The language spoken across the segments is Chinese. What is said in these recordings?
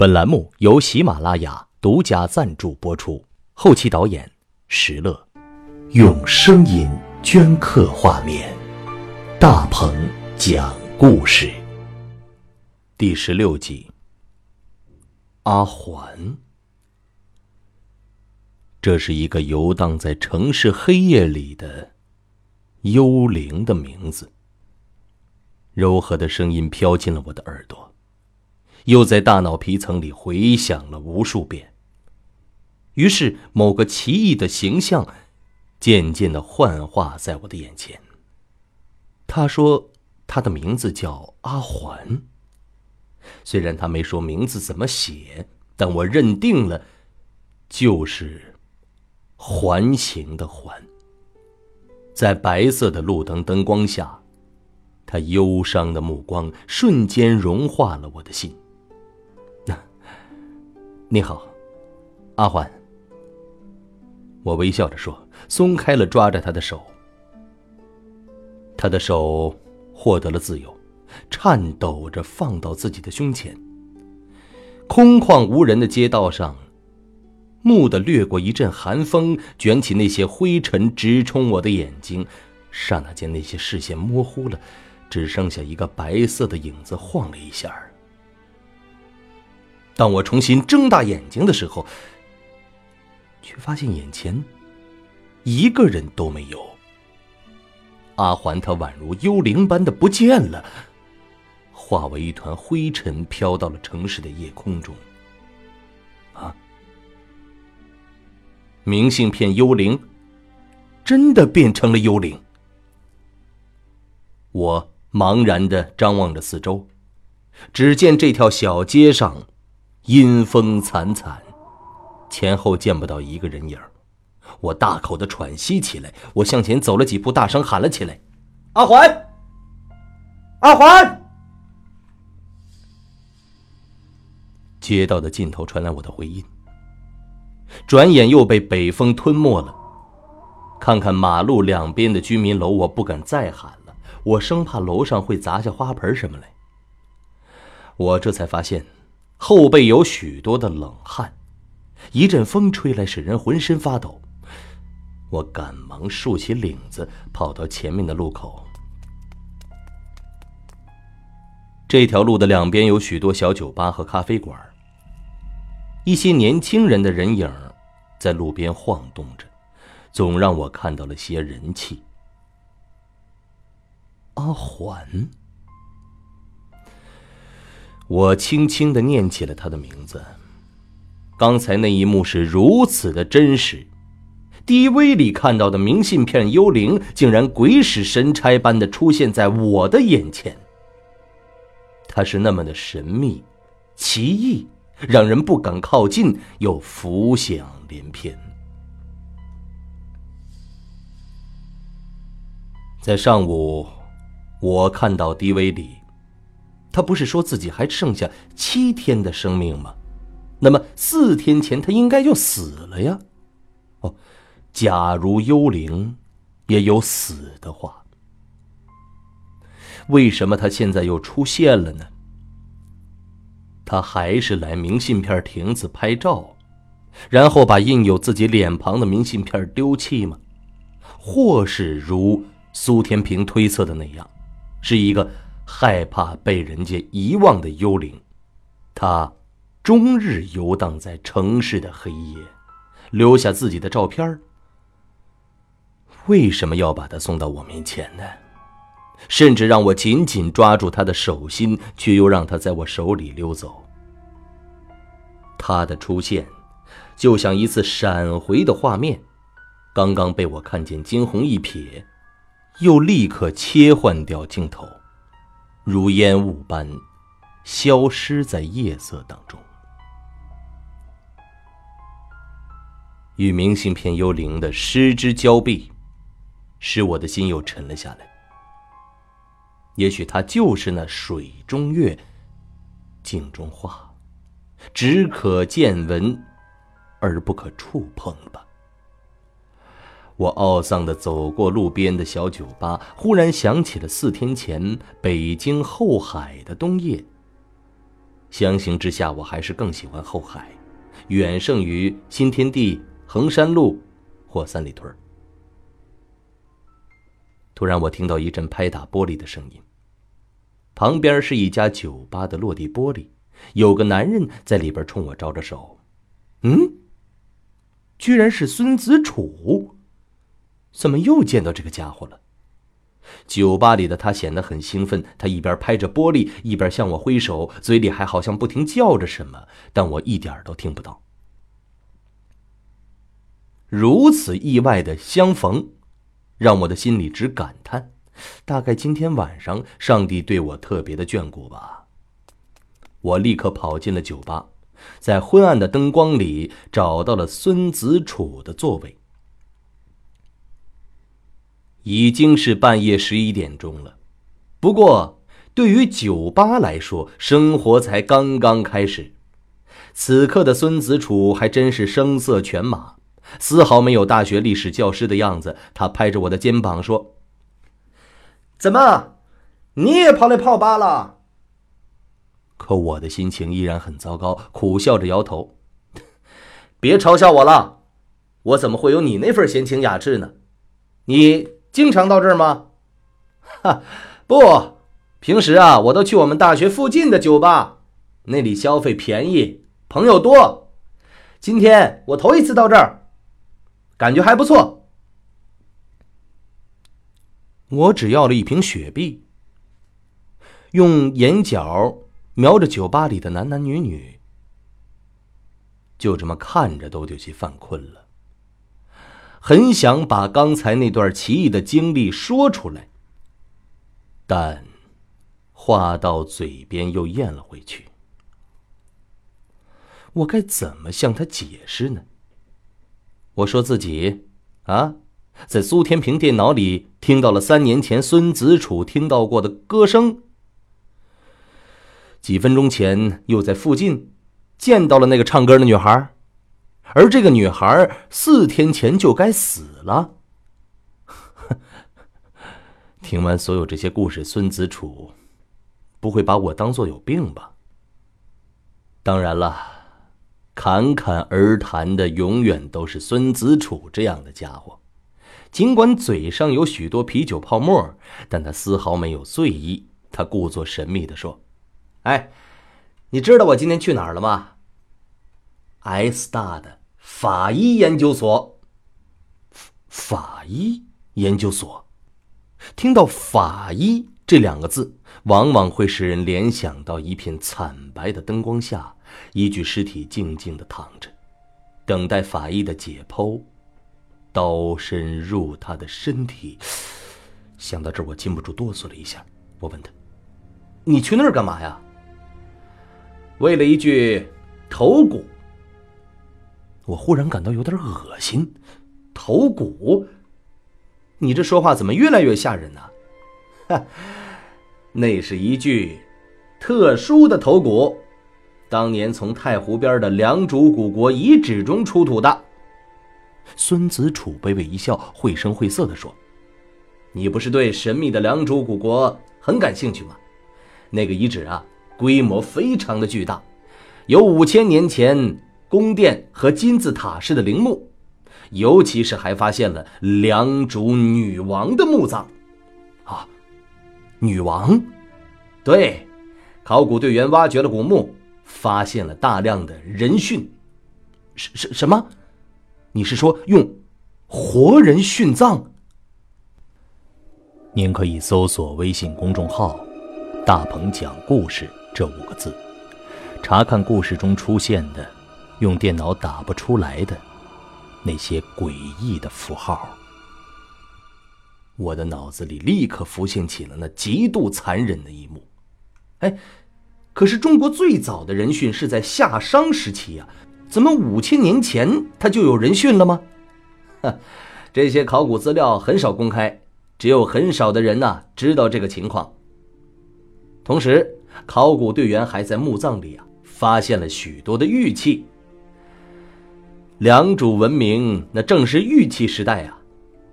本栏目由喜马拉雅独家赞助播出，后期导演石乐，用声音镌刻画面，大鹏讲故事。第十六集，阿环，这是一个游荡在城市黑夜里的幽灵的名字。柔和的声音飘进了我的耳朵。又在大脑皮层里回响了无数遍。于是，某个奇异的形象渐渐的幻化在我的眼前。他说：“他的名字叫阿环。”虽然他没说名字怎么写，但我认定了，就是“环形”的“环”。在白色的路灯灯光下，他忧伤的目光瞬间融化了我的心。你好，阿环。我微笑着说，松开了抓着他的手。他的手获得了自由，颤抖着放到自己的胸前。空旷无人的街道上，蓦地掠过一阵寒风，卷起那些灰尘，直冲我的眼睛。刹那间，那些视线模糊了，只剩下一个白色的影子晃了一下。当我重新睁大眼睛的时候，却发现眼前一个人都没有。阿环，他宛如幽灵般的不见了，化为一团灰尘，飘到了城市的夜空中。啊！明信片幽灵真的变成了幽灵。我茫然的张望着四周，只见这条小街上。阴风惨惨，前后见不到一个人影我大口的喘息起来，我向前走了几步，大声喊了起来：“阿环，阿环！”街道的尽头传来我的回音，转眼又被北风吞没了。看看马路两边的居民楼，我不敢再喊了，我生怕楼上会砸下花盆什么来。我这才发现。后背有许多的冷汗，一阵风吹来，使人浑身发抖。我赶忙竖起领子，跑到前面的路口。这条路的两边有许多小酒吧和咖啡馆，一些年轻人的人影在路边晃动着，总让我看到了些人气。阿环。我轻轻的念起了他的名字。刚才那一幕是如此的真实，DV 里看到的明信片幽灵，竟然鬼使神差般的出现在我的眼前。他是那么的神秘、奇异，让人不敢靠近，又浮想联翩。在上午，我看到 DV 里。他不是说自己还剩下七天的生命吗？那么四天前他应该就死了呀。哦，假如幽灵也有死的话，为什么他现在又出现了呢？他还是来明信片亭子拍照，然后把印有自己脸庞的明信片丢弃吗？或是如苏天平推测的那样，是一个？害怕被人家遗忘的幽灵，他终日游荡在城市的黑夜，留下自己的照片为什么要把他送到我面前呢？甚至让我紧紧抓住他的手心，却又让他在我手里溜走。他的出现，就像一次闪回的画面，刚刚被我看见，惊鸿一瞥，又立刻切换掉镜头。如烟雾般消失在夜色当中，与明信片幽灵的失之交臂，使我的心又沉了下来。也许他就是那水中月，镜中花，只可见闻，而不可触碰吧。我懊丧的走过路边的小酒吧，忽然想起了四天前北京后海的冬夜。相形之下，我还是更喜欢后海，远胜于新天地、衡山路或三里屯。突然，我听到一阵拍打玻璃的声音。旁边是一家酒吧的落地玻璃，有个男人在里边冲我招着手。嗯，居然是孙子楚，怎么又见到这个家伙了？酒吧里的他显得很兴奋，他一边拍着玻璃，一边向我挥手，嘴里还好像不停叫着什么，但我一点都听不到。如此意外的相逢，让我的心里直感叹。大概今天晚上，上帝对我特别的眷顾吧。我立刻跑进了酒吧，在昏暗的灯光里找到了孙子楚的座位。已经是半夜十一点钟了，不过对于酒吧来说，生活才刚刚开始。此刻的孙子楚还真是声色犬马，丝毫没有大学历史教师的样子。他拍着我的肩膀说。怎么，你也跑来泡吧了？可我的心情依然很糟糕，苦笑着摇头。别嘲笑我了，我怎么会有你那份闲情雅致呢？你经常到这儿吗？哈，不，平时啊，我都去我们大学附近的酒吧，那里消费便宜，朋友多。今天我头一次到这儿，感觉还不错。我只要了一瓶雪碧，用眼角瞄着酒吧里的男男女女，就这么看着都有些犯困了。很想把刚才那段奇异的经历说出来，但话到嘴边又咽了回去。我该怎么向他解释呢？我说自己，啊。在苏天平电脑里听到了三年前孙子楚听到过的歌声，几分钟前又在附近见到了那个唱歌的女孩，而这个女孩四天前就该死了。听完所有这些故事，孙子楚不会把我当做有病吧？当然了，侃侃而谈的永远都是孙子楚这样的家伙。尽管嘴上有许多啤酒泡沫，但他丝毫没有醉意。他故作神秘的说：“哎，你知道我今天去哪儿了吗？S 大的法医研究所。法医研究所，听到‘法医’这两个字，往往会使人联想到一片惨白的灯光下，一具尸体静静的躺着，等待法医的解剖。”刀深入他的身体，想到这儿，我禁不住哆嗦了一下。我问他：“你去那儿干嘛呀？”为了一具头骨。我忽然感到有点恶心。头骨？你这说话怎么越来越吓人呢？那是一具特殊的头骨，当年从太湖边的良渚古国遗址中出土的。孙子楚微微一笑，绘声绘色地说：“你不是对神秘的良渚古国很感兴趣吗？那个遗址啊，规模非常的巨大，有五千年前宫殿和金字塔式的陵墓，尤其是还发现了良渚女王的墓葬。啊，女王？对，考古队员挖掘了古墓，发现了大量的人殉。什什什么？”你是说用活人殉葬？您可以搜索微信公众号“大鹏讲故事”这五个字，查看故事中出现的用电脑打不出来的那些诡异的符号。我的脑子里立刻浮现起了那极度残忍的一幕。哎，可是中国最早的人殉是在夏商时期呀。怎么五千年前他就有人殉了吗？哈，这些考古资料很少公开，只有很少的人呐知道这个情况。同时，考古队员还在墓葬里啊发现了许多的玉器。良渚文明那正是玉器时代啊，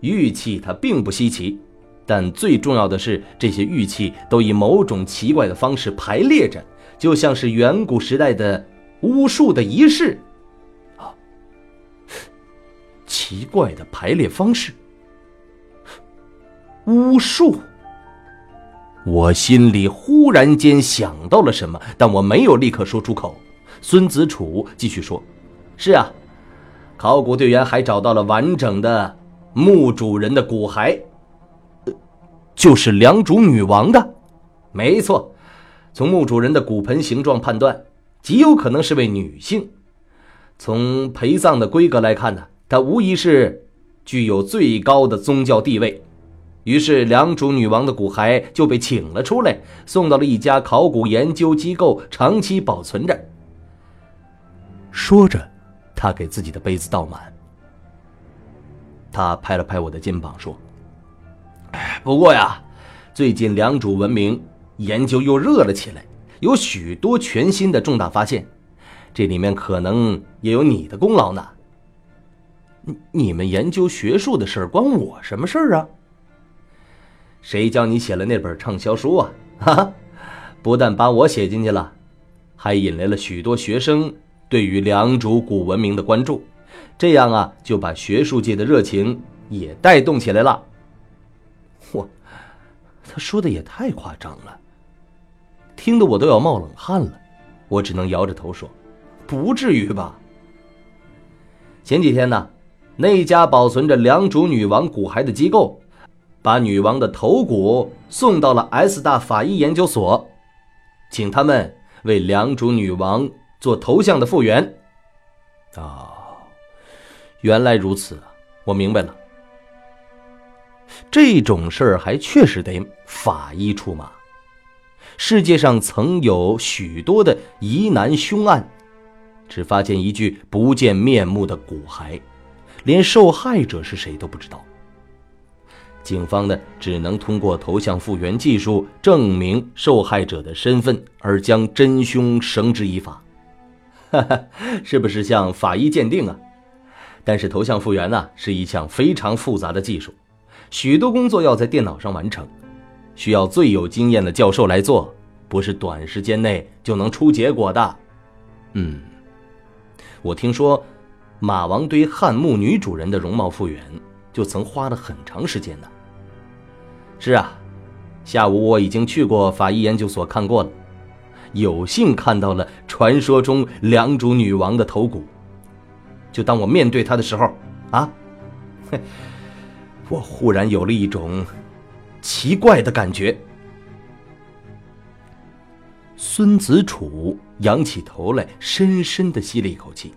玉器它并不稀奇，但最重要的是这些玉器都以某种奇怪的方式排列着。就像是远古时代的巫术的仪式。啊，奇怪的排列方式，巫术。我心里忽然间想到了什么，但我没有立刻说出口。孙子楚继续说：“是啊，考古队员还找到了完整的墓主人的骨骸，就是良渚女王的。没错，从墓主人的骨盆形状判断，极有可能是位女性。从陪葬的规格来看呢，她无疑是具有最高的宗教地位。”于是，良渚女王的骨骸就被请了出来，送到了一家考古研究机构长期保存着。说着，他给自己的杯子倒满。他拍了拍我的肩膀，说：“不过呀，最近良渚文明研究又热了起来，有许多全新的重大发现，这里面可能也有你的功劳呢。你们研究学术的事儿，关我什么事儿啊？”谁叫你写了那本畅销书啊？哈哈，不但把我写进去了，还引来了许多学生对于良渚古文明的关注，这样啊，就把学术界的热情也带动起来了。嚯，他说的也太夸张了，听得我都要冒冷汗了。我只能摇着头说：“不至于吧？”前几天呢，那家保存着良渚女王骨骸的机构。把女王的头骨送到了 S 大法医研究所，请他们为良渚女王做头像的复原。哦，原来如此，我明白了。这种事儿还确实得法医出马。世界上曾有许多的疑难凶案，只发现一具不见面目的骨骸，连受害者是谁都不知道。警方呢，只能通过头像复原技术证明受害者的身份，而将真凶绳之以法。哈哈，是不是像法医鉴定啊？但是头像复原呢，是一项非常复杂的技术，许多工作要在电脑上完成，需要最有经验的教授来做，不是短时间内就能出结果的。嗯，我听说，马王堆汉墓女主人的容貌复原，就曾花了很长时间呢。是啊，下午我已经去过法医研究所看过了，有幸看到了传说中良渚女王的头骨。就当我面对她的时候，啊，我忽然有了一种奇怪的感觉。孙子楚仰起头来，深深的吸了一口气，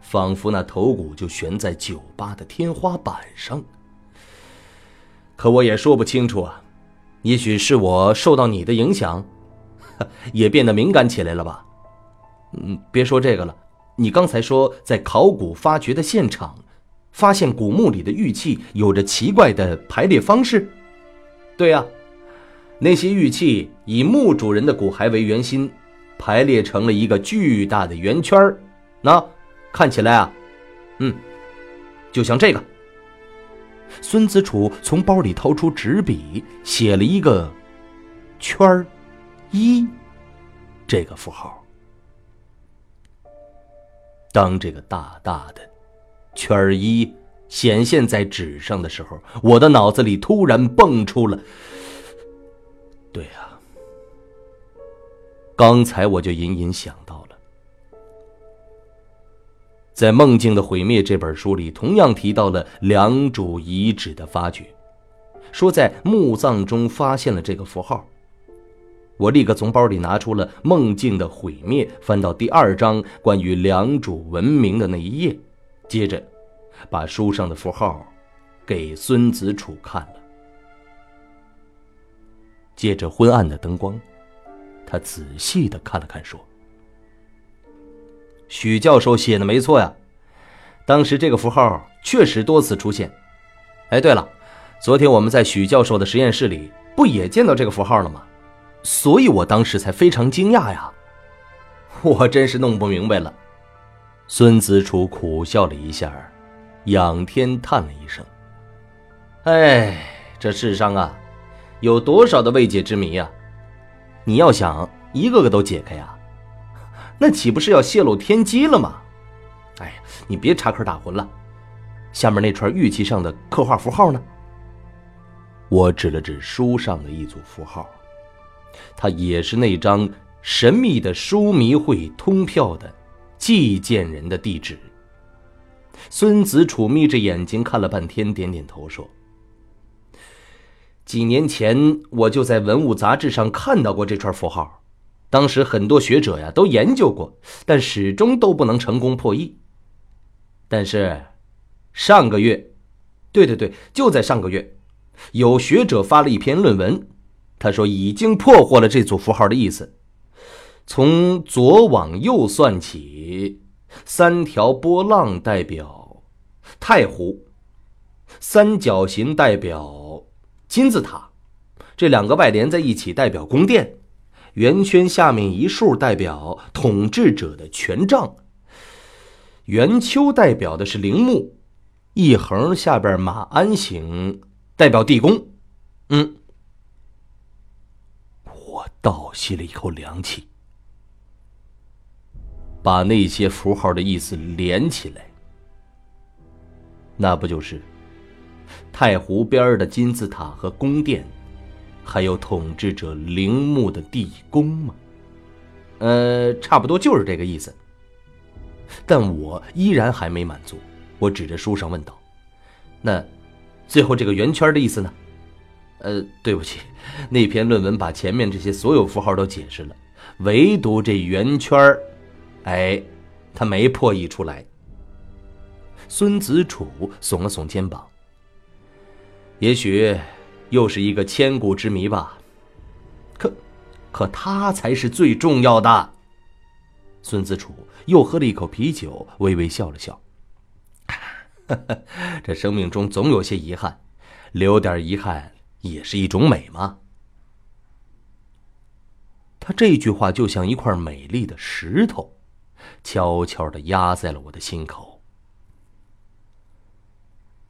仿佛那头骨就悬在酒吧的天花板上。可我也说不清楚啊，也许是我受到你的影响，也变得敏感起来了吧？嗯，别说这个了，你刚才说在考古发掘的现场，发现古墓里的玉器有着奇怪的排列方式。对呀，那些玉器以墓主人的骨骸为圆心，排列成了一个巨大的圆圈儿。那看起来啊，嗯，就像这个。孙子楚从包里掏出纸笔，写了一个“圈儿一”这个符号。当这个大大的“圈一”显现在纸上的时候，我的脑子里突然蹦出了：“对呀，刚才我就隐隐想到了。”在《梦境的毁灭》这本书里，同样提到了良渚遗址的发掘，说在墓葬中发现了这个符号。我立刻从包里拿出了《梦境的毁灭》，翻到第二章关于良渚文明的那一页，接着把书上的符号给孙子楚看了。借着昏暗的灯光，他仔细的看了看，说。许教授写的没错呀，当时这个符号确实多次出现。哎，对了，昨天我们在许教授的实验室里不也见到这个符号了吗？所以我当时才非常惊讶呀。我真是弄不明白了。孙子楚苦笑了一下，仰天叹了一声：“哎，这世上啊，有多少的未解之谜呀？你要想一个个都解开呀？那岂不是要泄露天机了吗？哎，你别插科打诨了。下面那串玉器上的刻画符号呢？我指了指书上的一组符号，他也是那张神秘的书迷会通票的寄件人的地址。孙子楚眯着眼睛看了半天，点点头说：“几年前我就在文物杂志上看到过这串符号，当时很多学者呀都研究过，但始终都不能成功破译。但是上个月，对对对，就在上个月，有学者发了一篇论文，他说已经破获了这组符号的意思，从左往右算起。”三条波浪代表太湖，三角形代表金字塔，这两个外连在一起代表宫殿，圆圈下面一竖代表统治者的权杖，圆丘代表的是陵墓，一横下边马鞍形代表地宫。嗯，倒吸了一口凉气。把那些符号的意思连起来，那不就是太湖边的金字塔和宫殿，还有统治者陵墓的地宫吗？呃，差不多就是这个意思。但我依然还没满足，我指着书上问道：“那最后这个圆圈的意思呢？”呃，对不起，那篇论文把前面这些所有符号都解释了，唯独这圆圈儿。哎，他没破译出来。孙子楚耸了耸肩膀。也许又是一个千古之谜吧。可，可他才是最重要的。孙子楚又喝了一口啤酒，微微笑了笑。这生命中总有些遗憾，留点遗憾也是一种美吗？他这句话就像一块美丽的石头。悄悄的压在了我的心口，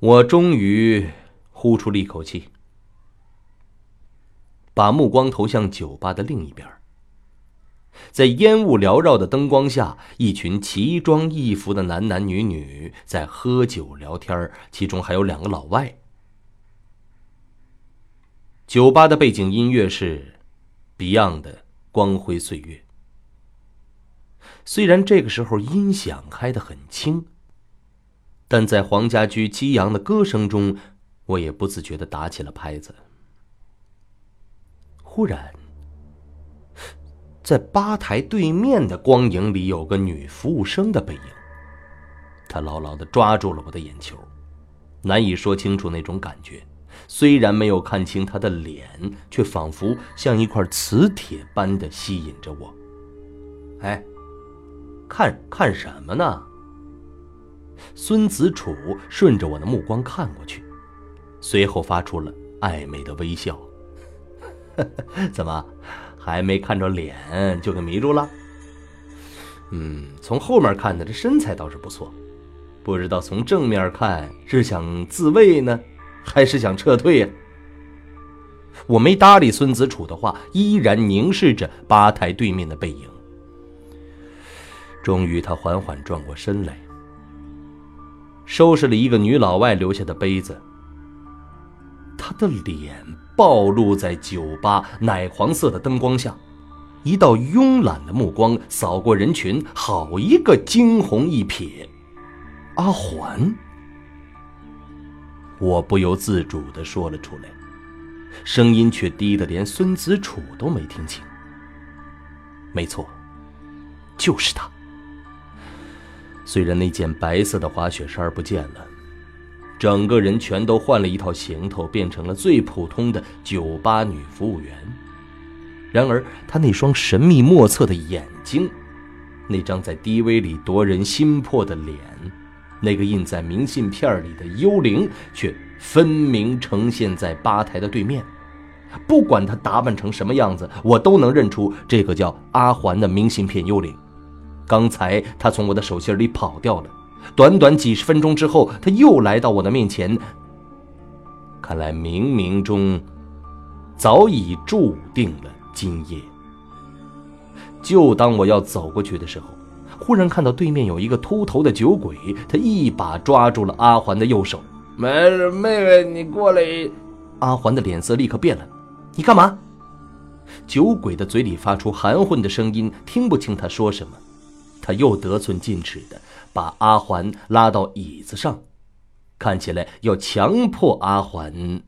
我终于呼出了一口气，把目光投向酒吧的另一边。在烟雾缭绕的灯光下，一群奇装异服的男男女女在喝酒聊天，其中还有两个老外。酒吧的背景音乐是 Beyond 的《光辉岁月》。虽然这个时候音响开得很轻，但在黄家驹激昂的歌声中，我也不自觉的打起了拍子。忽然，在吧台对面的光影里，有个女服务生的背影，她牢牢的抓住了我的眼球，难以说清楚那种感觉。虽然没有看清她的脸，却仿佛像一块磁铁般的吸引着我。哎。看看什么呢？孙子楚顺着我的目光看过去，随后发出了暧昧的微笑。怎么，还没看着脸就给迷住了？嗯，从后面看的这身材倒是不错，不知道从正面看是想自慰呢，还是想撤退呀？我没搭理孙子楚的话，依然凝视着吧台对面的背影。终于，他缓缓转过身来，收拾了一个女老外留下的杯子。他的脸暴露在酒吧奶黄色的灯光下，一道慵懒的目光扫过人群，好一个惊鸿一瞥。阿环，我不由自主的说了出来，声音却低得连孙子楚都没听清。没错，就是他。虽然那件白色的滑雪衫不见了，整个人全都换了一套行头，变成了最普通的酒吧女服务员。然而，他那双神秘莫测的眼睛，那张在 DV 里夺人心魄的脸，那个印在明信片里的幽灵，却分明呈现在吧台的对面。不管她打扮成什么样子，我都能认出这个叫阿环的明信片幽灵。刚才他从我的手心里跑掉了，短短几十分钟之后，他又来到我的面前。看来冥冥中早已注定了今夜就当我要走过去的时候，忽然看到对面有一个秃头的酒鬼，他一把抓住了阿环的右手。没事妹妹，你过来！阿环的脸色立刻变了，你干嘛？酒鬼的嘴里发出含混的声音，听不清他说什么。他又得寸进尺的把阿环拉到椅子上，看起来要强迫阿环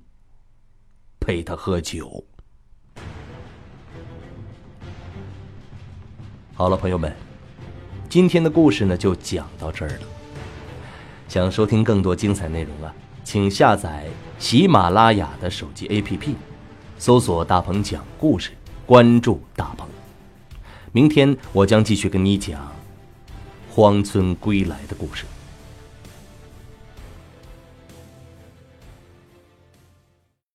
陪他喝酒。好了，朋友们，今天的故事呢就讲到这儿了。想收听更多精彩内容啊，请下载喜马拉雅的手机 APP，搜索“大鹏讲故事”，关注大鹏。明天我将继续跟你讲。荒村归来的故事。